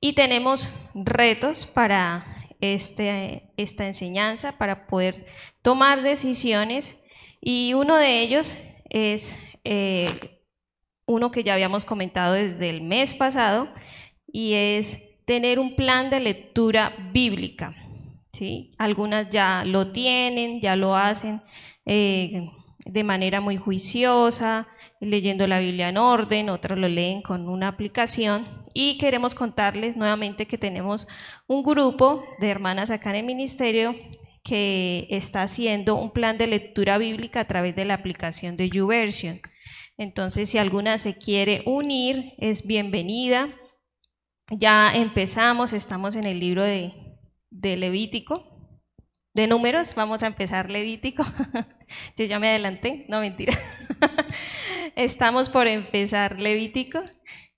Speaker 1: Y tenemos retos para este, esta enseñanza, para poder tomar decisiones y uno de ellos es eh, uno que ya habíamos comentado desde el mes pasado, y es tener un plan de lectura bíblica. ¿sí? Algunas ya lo tienen, ya lo hacen eh, de manera muy juiciosa, leyendo la Biblia en orden, otras lo leen con una aplicación. Y queremos contarles nuevamente que tenemos un grupo de hermanas acá en el ministerio que está haciendo un plan de lectura bíblica a través de la aplicación de YouVersion. Entonces, si alguna se quiere unir, es bienvenida. Ya empezamos, estamos en el libro de, Levítico, de números, vamos a empezar Levítico. Yo ya me adelanté, no mentira. estamos por empezar Levítico,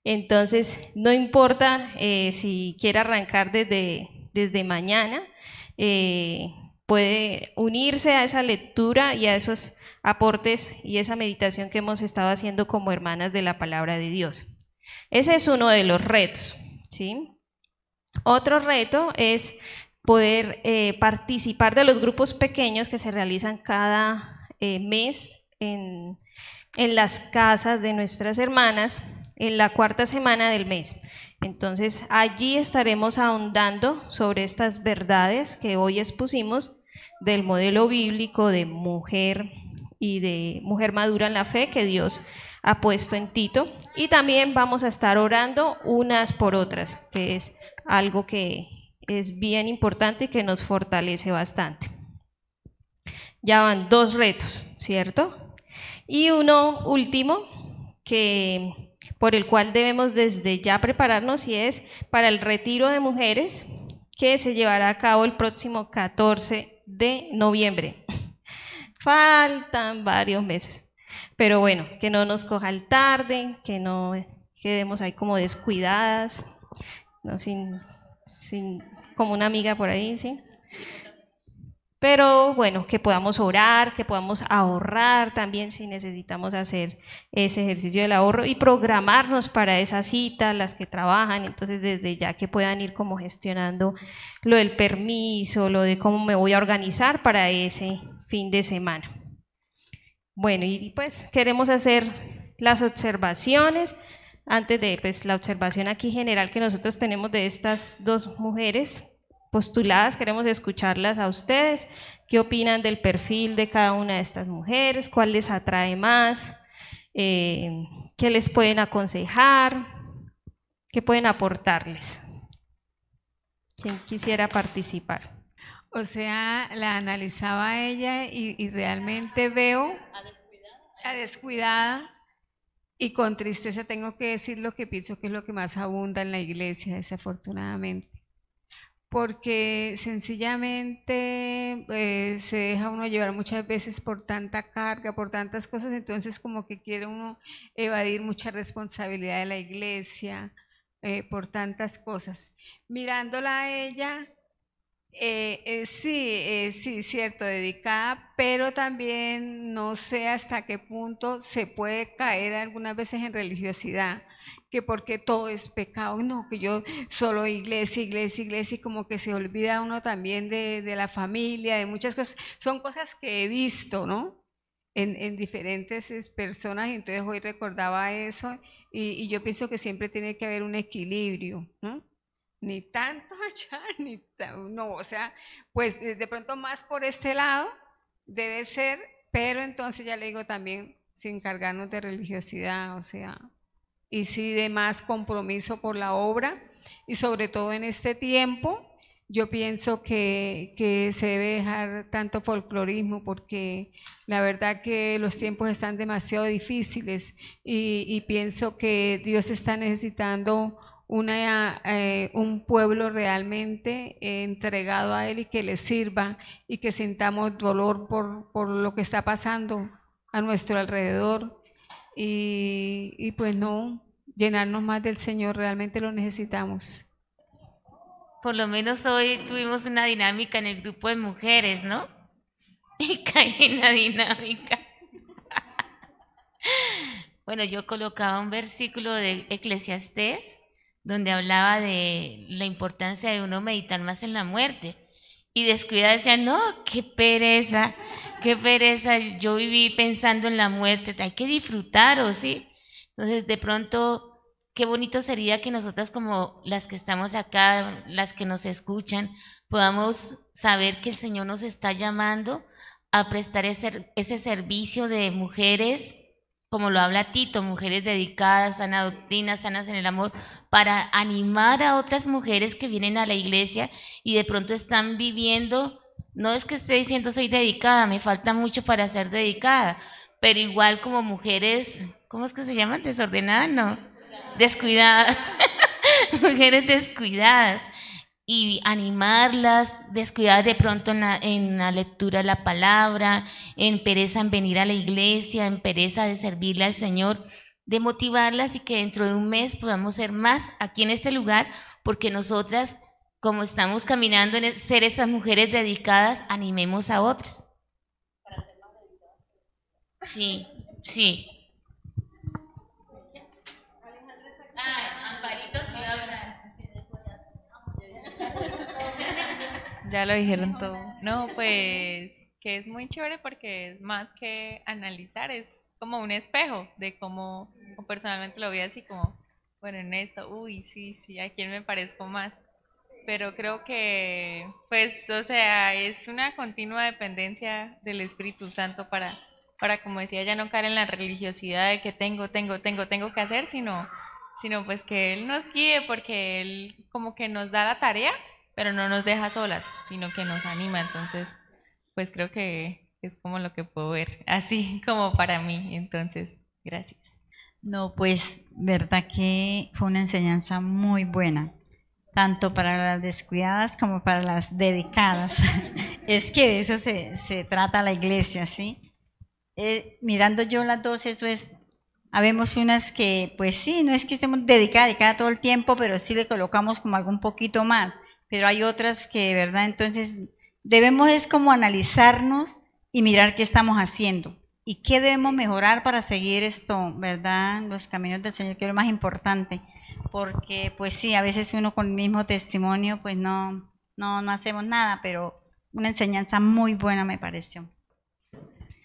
Speaker 1: entonces no importa eh, si quiere arrancar desde, desde mañana, eh, puede unirse a esa lectura y a esos aportes y esa meditación que hemos estado haciendo como hermanas de la palabra de Dios. Ese es uno de los retos. ¿sí? Otro reto es poder eh, participar de los grupos pequeños que se realizan cada eh, mes en, en las casas de nuestras hermanas en la cuarta semana del mes. Entonces allí estaremos ahondando sobre estas verdades que hoy expusimos del modelo bíblico de mujer y de mujer madura en la fe que Dios ha puesto en Tito. Y también vamos a estar orando unas por otras, que es algo que es bien importante y que nos fortalece bastante. Ya van dos retos, ¿cierto? Y uno último que por el cual debemos desde ya prepararnos y es para el retiro de mujeres que se llevará a cabo el próximo 14 de noviembre. Faltan varios meses. Pero bueno, que no nos coja el tarde, que no quedemos ahí como descuidadas, ¿no? sin, sin, como una amiga por ahí, ¿sí? Pero bueno, que podamos orar, que podamos ahorrar también si necesitamos hacer ese ejercicio del ahorro y programarnos para esa cita, las que trabajan, entonces desde ya que puedan ir como gestionando lo del permiso, lo de cómo me voy a organizar para ese fin de semana. Bueno, y pues queremos hacer las observaciones. Antes de pues, la observación aquí general que nosotros tenemos de estas dos mujeres postuladas, queremos escucharlas a ustedes. ¿Qué opinan del perfil de cada una de estas mujeres? ¿Cuál les atrae más? Eh, ¿Qué les pueden aconsejar? ¿Qué pueden aportarles? ¿Quién quisiera participar?
Speaker 5: O sea, la analizaba ella y, realmente veo a descuidada y con tristeza tengo que decir lo que pienso que es lo que más abunda en la iglesia, desafortunadamente. Porque sencillamente eh, se deja uno llevar muchas veces por tanta carga, por tantas cosas, entonces como que quiere uno evadir mucha responsabilidad de la iglesia eh, por tantas cosas. Mirándola a ella, eh, eh, sí, eh, sí, cierto, dedicada, pero también no sé hasta qué punto se puede caer algunas veces en religiosidad, que porque todo es pecado, no, que yo solo iglesia, iglesia, iglesia, y como que se olvida uno también de, la familia, de muchas cosas. Son cosas que he visto, ¿no? En, diferentes personas, y entonces hoy recordaba eso, y, y yo pienso que siempre tiene que haber un equilibrio, ¿no? Ni tanto allá, ni no, o sea, pues de pronto más por este lado debe ser, pero entonces ya le digo también sin cargarnos de religiosidad, o sea, y sí de más compromiso por la obra y sobre todo en este tiempo yo pienso que, que, se debe dejar tanto folclorismo porque la verdad que los tiempos están demasiado difíciles y, y pienso que Dios está necesitando una, eh, un pueblo realmente entregado a Él y que le sirva y que sintamos dolor por, por lo que está pasando a nuestro alrededor y, y pues no llenarnos más del Señor, realmente lo necesitamos.
Speaker 6: Por lo menos hoy tuvimos una dinámica en el grupo de mujeres, ¿no? Y caí en la dinámica. Bueno, yo colocaba un versículo de Eclesiastés donde hablaba de la importancia de uno meditar más en la muerte. Y descuida decía, no, qué pereza, qué pereza. Yo viví pensando en la muerte, hay que disfrutar, ¿o sí? Entonces, de pronto qué bonito sería que nosotras como las que estamos acá, las que nos escuchan, podamos saber que el Señor nos está llamando a prestar ese, ese servicio de mujeres, como lo habla Tito, mujeres dedicadas, a la doctrina, sanas en el amor, para animar a otras mujeres que vienen a la iglesia y de pronto están viviendo, no es que esté diciendo soy dedicada, me falta mucho para ser dedicada, pero igual como mujeres, ¿cómo es que se llaman? Desordenadas, no. Descuidadas, mujeres descuidadas y animarlas, descuidadas de pronto en la, en la, lectura de la palabra, en pereza en venir a la iglesia, en pereza de servirle al Señor, de motivarlas y que dentro de un mes podamos ser más aquí en este lugar, porque nosotras, como estamos caminando en ser esas mujeres dedicadas, animemos a otras. Sí, sí.
Speaker 7: Ya lo dijeron todo. No, pues que es muy chévere porque es más que analizar, es como un espejo de cómo personalmente lo vi así como, bueno, en esto, uy, sí, sí, a quién me parezco más. Pero creo que, pues, o sea, es una continua dependencia del Espíritu Santo para, para como decía, ya no caer en la religiosidad de que tengo, tengo, tengo, tengo que hacer, sino sino pues que Él nos guíe porque Él como que nos da la tarea, pero no nos deja solas, sino que nos anima. Entonces, pues creo que es como lo que puedo ver, así como para mí. Entonces, gracias.
Speaker 8: No, pues verdad que fue una enseñanza muy buena, tanto para las descuidadas como para las dedicadas. es que de eso se, se trata la iglesia, ¿sí? Eh, mirando yo las dos, eso es Habemos unas que, pues sí, no es que estemos dedicadas, cada todo el tiempo, pero sí le colocamos como algo un poquito más. Pero hay otras que, ¿verdad? Entonces, debemos es como analizarnos y mirar qué estamos haciendo y qué debemos mejorar para seguir esto, ¿verdad? Los caminos del Señor, que es lo más importante. Porque, pues sí, a veces uno con el mismo testimonio, pues no, no, no hacemos nada, pero una enseñanza muy buena me pareció.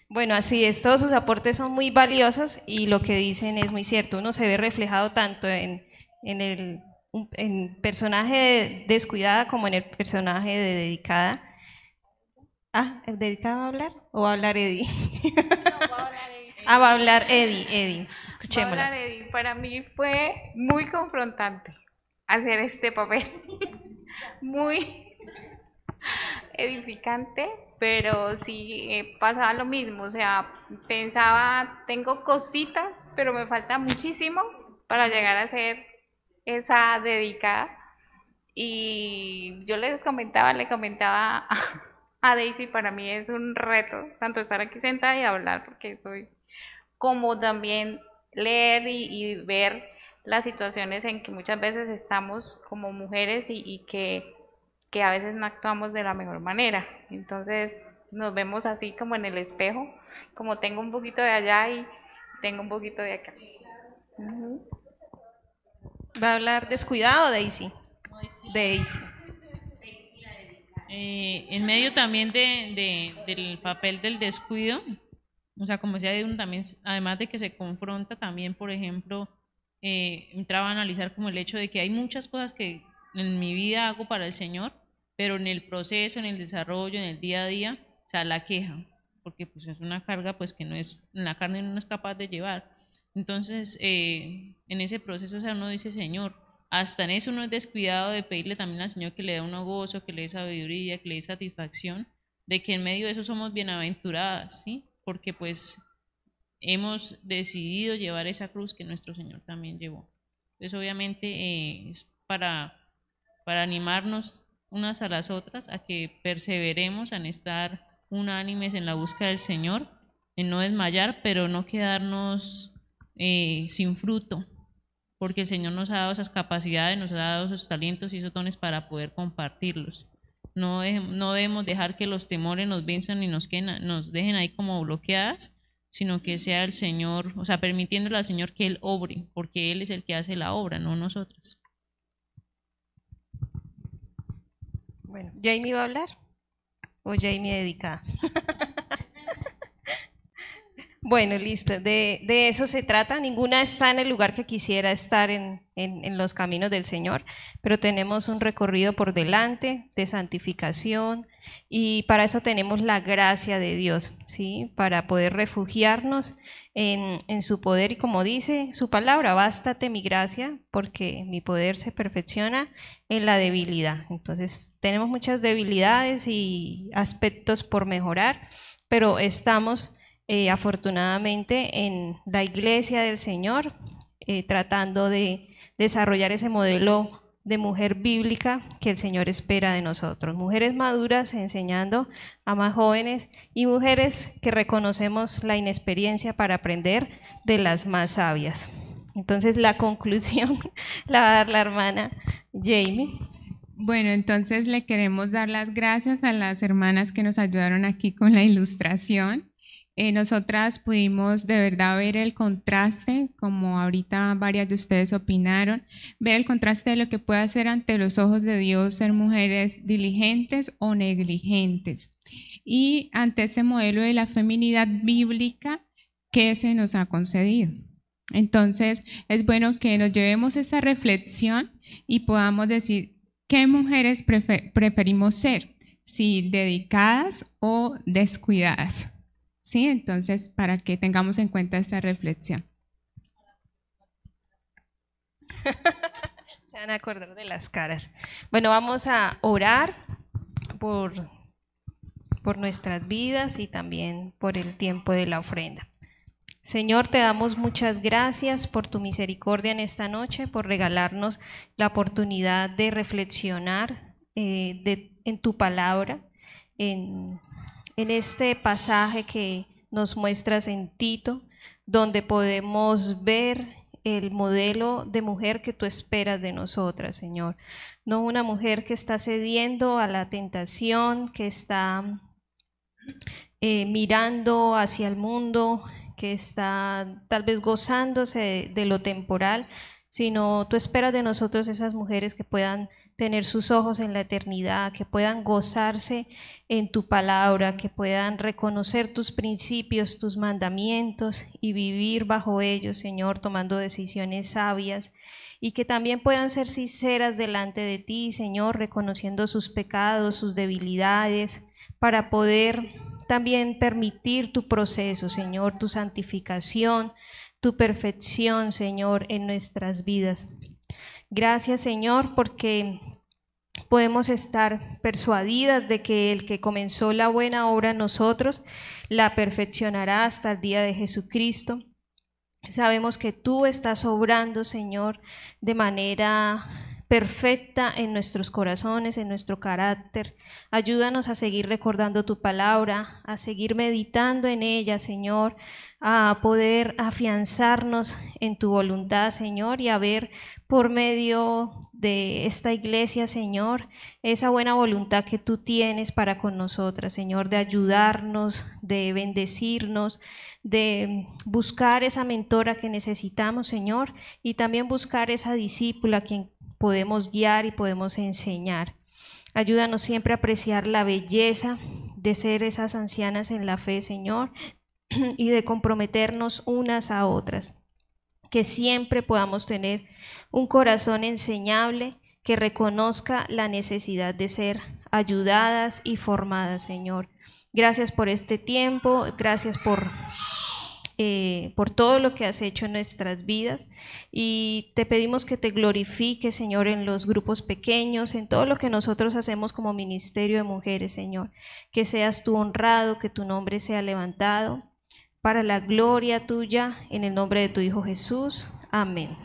Speaker 1: Bueno, así es, todos sus aportes son muy valiosos y lo que dicen es muy cierto. Uno se ve reflejado tanto en, el personaje descuidada como en el personaje de dedicada. Ah, ¿el dedicado va a hablar o va a hablar Eddie? No, va a hablar Eddie. ah, va a hablar Eddie, Eddie. Escuchémosla.
Speaker 4: Va a hablar Eddie. Para mí fue muy confrontante hacer este papel. muy edificante pero sí eh, pasaba lo mismo, o sea, pensaba, tengo cositas, pero me falta muchísimo para llegar a ser esa dedicada. Y yo les comentaba, le comentaba a, Daisy, para mí es un reto, tanto estar aquí sentada y hablar, porque soy como también leer y, ver las situaciones en que muchas veces estamos como mujeres y que que a veces no actuamos de la mejor manera. Entonces nos vemos así como en el espejo, como tengo un poquito de allá y tengo un poquito de acá.
Speaker 1: ¿Va a hablar descuidado, Daisy? Daisy.
Speaker 3: Eh, en medio también de, del papel del descuido, o sea, como decía uno también, además de que se confronta también, por ejemplo, eh, entraba a analizar como el hecho de que hay muchas cosas que en mi vida hago para el Señor, pero en el proceso, en el desarrollo, en el día a día, o sea, la queja, porque pues es una carga pues que no es, la carne no es capaz de llevar. Entonces, eh, en ese proceso, o sea, uno dice, Señor, hasta en eso uno es descuidado de pedirle también al Señor que le dé uno gozo, que le dé sabiduría, que le dé satisfacción, de que en medio de eso somos bienaventuradas, ¿sí? Porque pues hemos decidido llevar esa cruz que nuestro Señor también llevó. Entonces, obviamente, eh, es para, para animarnos unas a las otras a que perseveremos en estar unánimes en la búsqueda del Señor, en no desmayar, pero no quedarnos eh, sin fruto, porque el Señor nos ha dado esas capacidades, nos ha dado esos talentos y esos dones para poder compartirlos. No, no debemos dejar que los temores nos venzan y nos, queden, nos dejen ahí como bloqueadas, sino que sea el Señor, o sea, permitiéndole al Señor que Él obre, porque Él es el que hace la obra, no nosotros.
Speaker 1: Bueno, ¿Jamie va a hablar? ¿O Jamie dedicada? Bueno, listo. De, de, eso se trata. Ninguna está en el lugar que quisiera estar en, en, en, los caminos del Señor, pero tenemos un recorrido por delante de santificación y para eso tenemos la gracia de Dios, ¿sí? Para poder refugiarnos en, en su poder y como dice su palabra, bástate mi gracia porque mi poder se perfecciona en la debilidad. Entonces, tenemos muchas debilidades y aspectos por mejorar, pero estamos eh, afortunadamente en la iglesia del Señor, eh, tratando de desarrollar ese modelo de mujer bíblica que el Señor espera de nosotros. Mujeres maduras enseñando a más jóvenes y mujeres que reconocemos la inexperiencia para aprender de las más sabias. Entonces la conclusión la va a dar la hermana Jamie.
Speaker 2: Bueno, entonces le queremos dar las gracias a las hermanas que nos ayudaron aquí con la ilustración. Eh, nosotras pudimos de verdad ver el contraste, como ahorita varias de ustedes opinaron, ver el contraste de lo que puede hacer ante los ojos de Dios ser mujeres diligentes o negligentes. Y ante ese modelo de la feminidad bíblica que se nos ha concedido. Entonces, es bueno que nos llevemos esa reflexión y podamos decir qué mujeres preferimos ser, si dedicadas o descuidadas. ¿Sí? Entonces, para que tengamos en cuenta esta reflexión.
Speaker 1: Se van a acordar de las caras. Bueno, vamos a orar por, por nuestras vidas y también por el tiempo de la ofrenda. Señor, te damos muchas gracias por tu misericordia en esta noche, por regalarnos la oportunidad de reflexionar eh, en tu palabra, en en este pasaje que nos muestras en Tito, donde podemos ver el modelo de mujer que tú esperas de nosotras, Señor. No una mujer que está cediendo a la tentación, que está eh, mirando hacia el mundo, que está tal vez gozándose de, de lo temporal, sino tú esperas de nosotros esas mujeres que puedan tener sus ojos en la eternidad, que puedan gozarse en tu palabra, que puedan reconocer tus principios, tus mandamientos y vivir bajo ellos, Señor, tomando decisiones sabias y que también puedan ser sinceras delante de ti, Señor, reconociendo sus pecados, sus debilidades, para poder también permitir tu proceso, Señor, tu santificación, tu perfección, Señor, en nuestras vidas. Gracias Señor porque podemos estar persuadidas de que el que comenzó la buena obra nosotros la perfeccionará hasta el día de Jesucristo. Sabemos que tú estás obrando, Señor, de manera perfecta en nuestros corazones, en nuestro carácter. Ayúdanos a seguir recordando tu palabra, a seguir meditando en ella, Señor, a poder afianzarnos en tu voluntad, Señor, y a ver por medio de esta iglesia, Señor, esa buena voluntad que tú tienes para con nosotras, Señor, de ayudarnos, de bendecirnos, de buscar esa mentora que necesitamos, Señor, y también buscar esa discípula quien podemos guiar y podemos enseñar. Ayúdanos siempre a apreciar la belleza de ser esas ancianas en la fe, Señor, y de comprometernos unas a otras. Que siempre podamos tener un corazón enseñable que reconozca la necesidad de ser ayudadas y formadas, Señor. Gracias por este tiempo, gracias por eh, por todo lo que has hecho en nuestras vidas y te pedimos que te glorifiques, Señor, en los grupos pequeños, en todo lo que nosotros hacemos como ministerio de mujeres, Señor. Que seas tú honrado, que tu nombre sea levantado para la gloria tuya, en el nombre de tu Hijo Jesús. Amén.